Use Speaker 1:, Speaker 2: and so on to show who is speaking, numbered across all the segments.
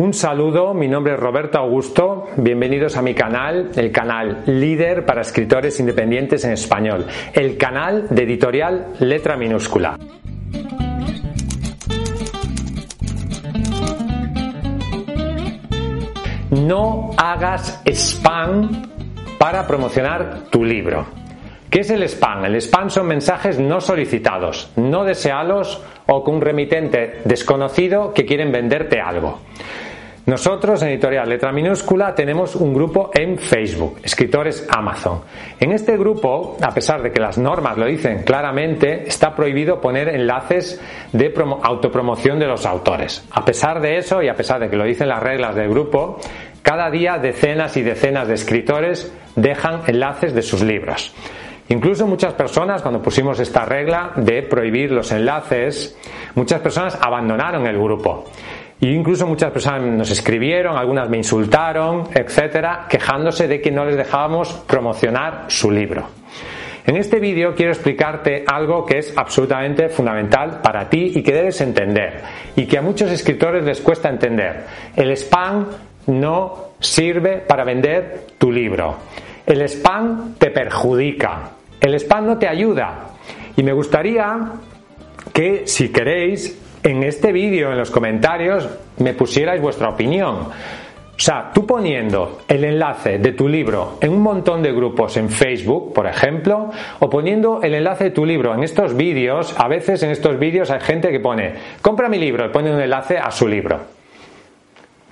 Speaker 1: Un saludo, mi nombre es Roberto Augusto, bienvenidos a mi canal, el canal líder para escritores independientes en español, el canal de editorial letra minúscula. No hagas spam para promocionar tu libro. ¿Qué es el spam? El spam son mensajes no solicitados, no deseados o con un remitente desconocido que quieren venderte algo. Nosotros en Editorial Letra Minúscula tenemos un grupo en Facebook, Escritores Amazon. En este grupo, a pesar de que las normas lo dicen claramente, está prohibido poner enlaces de autopromoción de los autores. A pesar de eso y a pesar de que lo dicen las reglas del grupo, cada día decenas y decenas de escritores dejan enlaces de sus libros. Incluso muchas personas, cuando pusimos esta regla de prohibir los enlaces, muchas personas abandonaron el grupo. Y incluso muchas personas nos escribieron, algunas me insultaron, etcétera, quejándose de que no les dejábamos promocionar su libro. En este vídeo quiero explicarte algo que es absolutamente fundamental para ti y que debes entender y que a muchos escritores les cuesta entender. El spam no sirve para vender tu libro. El spam te perjudica. El spam no te ayuda. Y me gustaría que si queréis en este vídeo, en los comentarios, me pusierais vuestra opinión. O sea, tú poniendo el enlace de tu libro en un montón de grupos en Facebook, por ejemplo, o poniendo el enlace de tu libro en estos vídeos, a veces en estos vídeos hay gente que pone, compra mi libro y pone un enlace a su libro.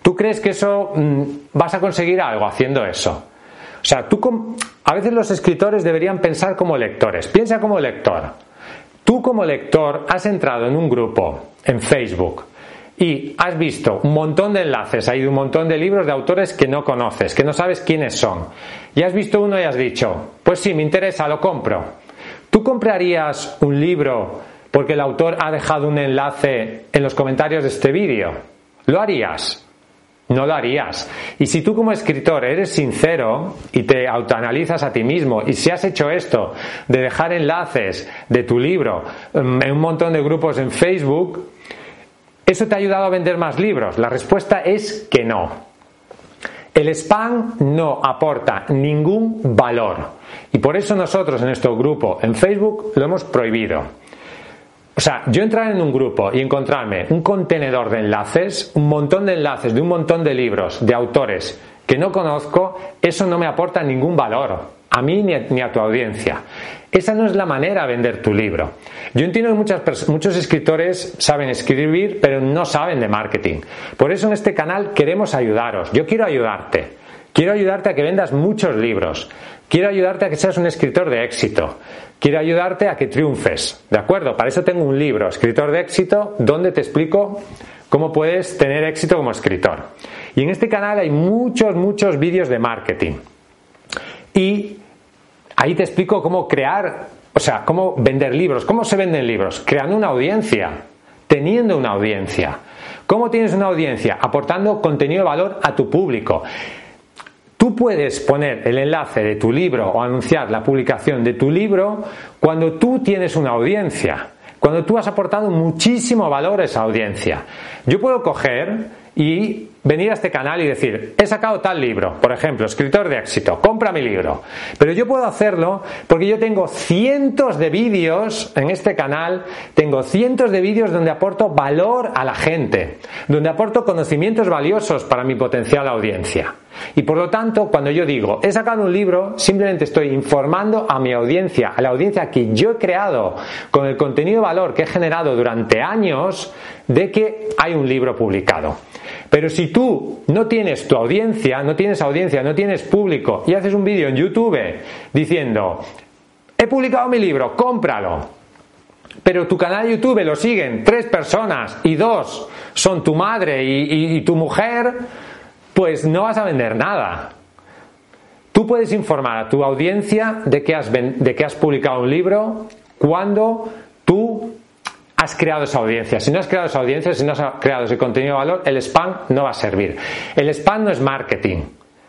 Speaker 1: ¿Tú crees que eso mm, vas a conseguir algo haciendo eso? O sea, tú a veces los escritores deberían pensar como lectores. Piensa como lector. Tú como lector has entrado en un grupo en Facebook y has visto un montón de enlaces, hay un montón de libros de autores que no conoces, que no sabes quiénes son. Y has visto uno y has dicho, pues sí, me interesa, lo compro. ¿Tú comprarías un libro porque el autor ha dejado un enlace en los comentarios de este vídeo? ¿Lo harías? No lo harías. Y si tú como escritor eres sincero y te autoanalizas a ti mismo y si has hecho esto de dejar enlaces de tu libro mm, en un montón de grupos en Facebook, ¿eso te ha ayudado a vender más libros? La respuesta es que no. El spam no aporta ningún valor y por eso nosotros en nuestro grupo en Facebook lo hemos prohibido. O sea, yo entrar en un grupo y encontrarme un contenedor de enlaces, un montón de enlaces de un montón de libros, de autores que no conozco, eso no me aporta ningún valor, a mí ni a, tu audiencia. Esa no es la manera de vender tu libro. Yo entiendo que muchos escritores saben escribir, pero no saben de marketing. Por eso en este canal queremos ayudaros. Yo quiero ayudarte. Quiero ayudarte a que vendas muchos libros. Quiero ayudarte a que seas un escritor de éxito. Quiero ayudarte a que triunfes. ¿De acuerdo? Para eso tengo un libro, Escritor de éxito, donde te explico cómo puedes tener éxito como escritor. Y en este canal hay muchos, muchos vídeos de marketing. Y ahí te explico cómo crear, o sea, cómo vender libros. ¿Cómo se venden libros? Creando una audiencia, teniendo una audiencia. ¿Cómo tienes una audiencia? Aportando contenido de valor a tu público. Tú puedes poner el enlace de tu libro o anunciar la publicación de tu libro cuando tú tienes una audiencia, cuando tú has aportado muchísimo valor a esa audiencia. Yo puedo coger y venir a este canal y decir, he sacado tal libro, por ejemplo, escritor de éxito, compra mi libro. Pero yo puedo hacerlo porque yo tengo cientos de vídeos en este canal, tengo cientos de vídeos donde aporto valor a la gente, donde aporto conocimientos valiosos para mi potencial audiencia. Y por lo tanto, cuando yo digo, he sacado un libro, simplemente estoy informando a mi audiencia, a la audiencia que yo he creado con el contenido de valor que he generado durante años, de que hay un libro publicado. Pero si tú no tienes tu audiencia, no tienes audiencia, no tienes público y haces un vídeo en YouTube diciendo, he publicado mi libro, cómpralo. Pero tu canal de YouTube lo siguen tres personas y dos son tu madre y, tu mujer, pues no vas a vender nada. Tú puedes informar a tu audiencia de que has, de que has publicado un libro cuando tú has creado esa audiencia. Si no has creado esa audiencia, si no has creado ese contenido de valor, el spam no va a servir. El spam no es marketing.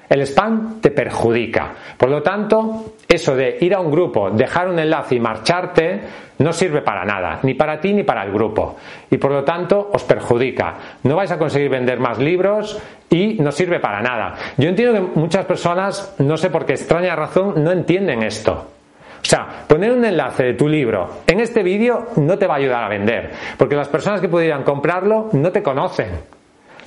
Speaker 1: El spam te perjudica. Por lo tanto, eso de ir a un grupo, dejar un enlace y marcharte, no sirve para nada, ni para ti ni para el grupo. Y por lo tanto, os perjudica. No vais a conseguir vender más libros y no sirve para nada. Yo entiendo que muchas personas, no sé por qué extraña razón, no entienden esto. O sea, poner un enlace de tu libro en este vídeo no te va a ayudar a vender, porque las personas que pudieran comprarlo no te conocen.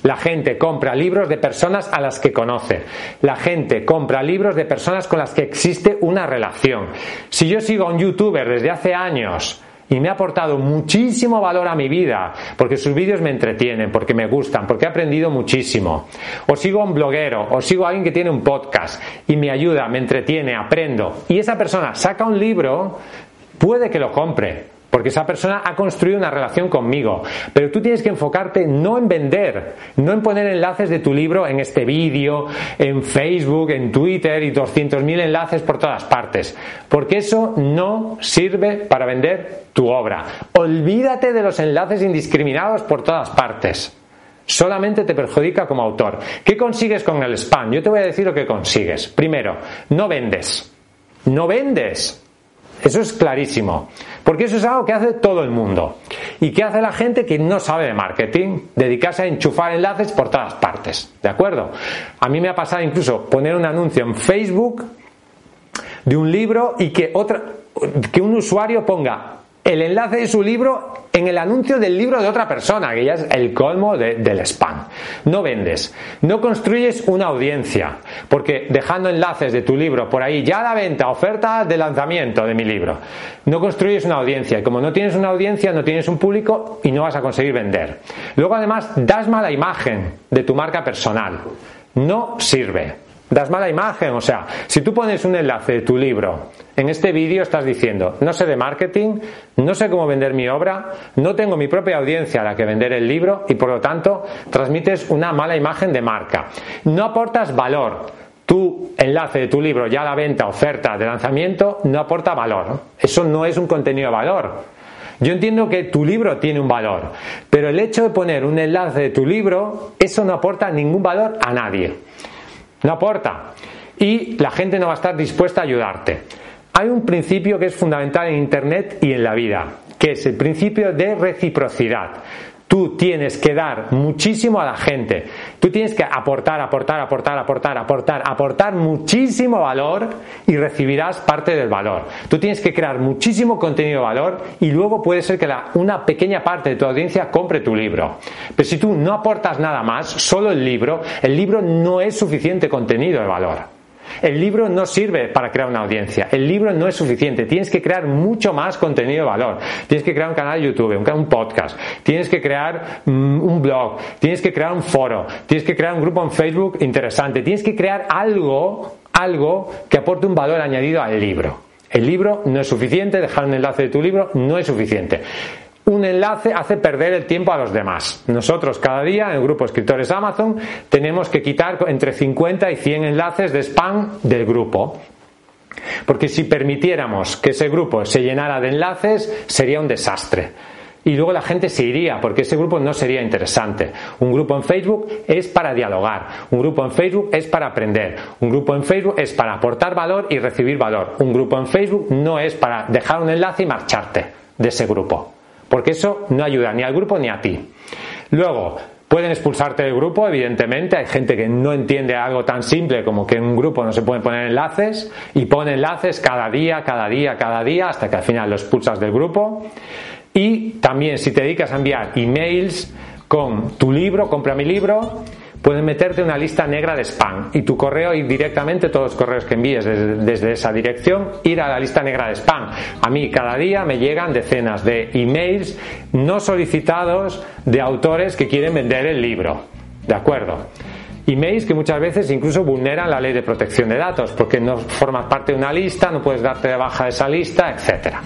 Speaker 1: La gente compra libros de personas a las que conoce. La gente compra libros de personas con las que existe una relación. Si yo sigo a un youtuber desde hace años y me ha aportado muchísimo valor a mi vida, porque sus vídeos me entretienen, porque me gustan, porque he aprendido muchísimo. O sigo a un bloguero, o sigo a alguien que tiene un podcast y me ayuda, me entretiene, aprendo. Y esa persona saca un libro, puede que lo compre, porque esa persona ha construido una relación conmigo. Pero tú tienes que enfocarte no en vender, no en poner enlaces de tu libro en este vídeo, en Facebook, en Twitter y 200.000 enlaces por todas partes. Porque eso no sirve para vender tu obra. Olvídate de los enlaces indiscriminados por todas partes. Solamente te perjudica como autor. ¿Qué consigues con el spam? Yo te voy a decir lo que consigues. Primero, no vendes. No vendes. Eso es clarísimo. Porque eso es algo que hace todo el mundo. ¿Y qué hace la gente que no sabe de marketing? Dedicarse a enchufar enlaces por todas partes. ¿De acuerdo? A mí me ha pasado incluso poner un anuncio en Facebook de un libro y que otra que un usuario ponga el enlace de su libro en el anuncio del libro de otra persona, que ya es el colmo del spam. No vendes, no construyes una audiencia, porque dejando enlaces de tu libro por ahí, ya la venta, oferta de lanzamiento de mi libro, no construyes una audiencia. Y como no tienes una audiencia, no tienes un público y no vas a conseguir vender. Luego además das mala imagen de tu marca personal. No sirve das mala imagen. O sea, si tú pones un enlace de tu libro en este vídeo, estás diciendo, no sé de marketing, no sé cómo vender mi obra, no tengo mi propia audiencia a la que vender el libro y por lo tanto transmites una mala imagen de marca. No aportas valor. Tu enlace de tu libro ya a la venta, oferta de lanzamiento, no aporta valor. Eso no es un contenido de valor. Yo entiendo que tu libro tiene un valor, pero el hecho de poner un enlace de tu libro, eso no aporta ningún valor a nadie. No aporta. Y la gente no va a estar dispuesta a ayudarte. Hay un principio que es fundamental en Internet y en la vida, que es el principio de reciprocidad. Tú tienes que dar muchísimo a la gente. Tú tienes que aportar, aportar, aportar, aportar, aportar, aportar muchísimo valor y recibirás parte del valor. Tú tienes que crear muchísimo contenido de valor y luego puede ser que una pequeña parte de tu audiencia compre tu libro. Pero si tú no aportas nada más, solo el libro, el libro no es suficiente contenido de valor. El libro no sirve para crear una audiencia. El libro no es suficiente. Tienes que crear mucho más contenido de valor. Tienes que crear un canal de YouTube, un podcast. Tienes que crear mm, un blog. Tienes que crear un foro. Tienes que crear un grupo en Facebook interesante. Tienes que crear algo, algo que aporte un valor añadido al libro. El libro no es suficiente. Dejar un enlace de tu libro no es suficiente un enlace hace perder el tiempo a los demás. Nosotros cada día en el grupo Escritores Amazon tenemos que quitar entre 50 y 100 enlaces de spam del grupo. Porque si permitiéramos que ese grupo se llenara de enlaces, sería un desastre. Y luego la gente se iría porque ese grupo no sería interesante. Un grupo en Facebook es para dialogar, un grupo en Facebook es para aprender, un grupo en Facebook es para aportar valor y recibir valor. Un grupo en Facebook no es para dejar un enlace y marcharte de ese grupo porque eso no ayuda ni al grupo ni a ti. Luego, pueden expulsarte del grupo, evidentemente, hay gente que no entiende algo tan simple como que en un grupo no se pueden poner enlaces y pone enlaces cada día, cada día, cada día, hasta que al final lo expulsas del grupo. Y también si te dedicas a enviar emails con tu libro, compra mi libro, puedes meterte una lista negra de spam y tu correo ir directamente, todos los correos que envíes desde, esa dirección, ir a la lista negra de spam. A mí cada día me llegan decenas de emails no solicitados de autores que quieren vender el libro. ¿De acuerdo? Emails que muchas veces incluso vulneran la ley de protección de datos porque no formas parte de una lista, no puedes darte de baja de esa lista, etcétera.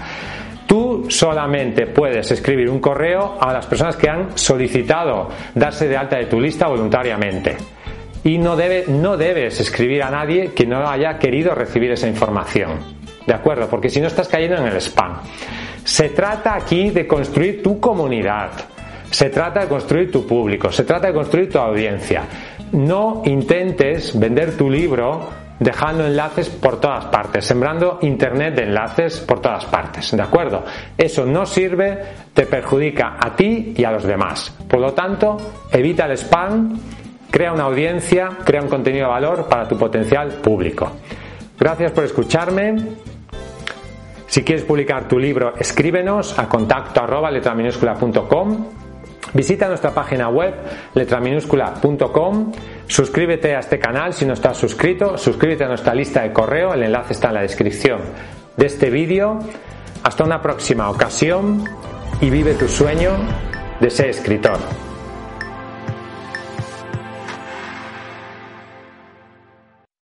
Speaker 1: Tú solamente puedes escribir un correo a las personas que han solicitado darse de alta de tu lista voluntariamente. Y no, debe, no debes escribir a nadie que no haya querido recibir esa información. ¿De acuerdo? Porque si no estás cayendo en el spam. Se trata aquí de construir tu comunidad. Se trata de construir tu público. Se trata de construir tu audiencia. No intentes vender tu libro dejando enlaces por todas partes, sembrando internet de enlaces por todas partes, ¿de acuerdo? Eso no sirve, te perjudica a ti y a los demás. Por lo tanto, evita el spam, crea una audiencia, crea un contenido de valor para tu potencial público. Gracias por escucharme. Si quieres publicar tu libro, escríbenos a contacto arroba Visita nuestra página web letraminúscula.com, suscríbete a este canal si no estás suscrito, suscríbete a nuestra lista de correo, el enlace está en la descripción de este vídeo. Hasta una próxima ocasión y vive tu sueño de ser escritor.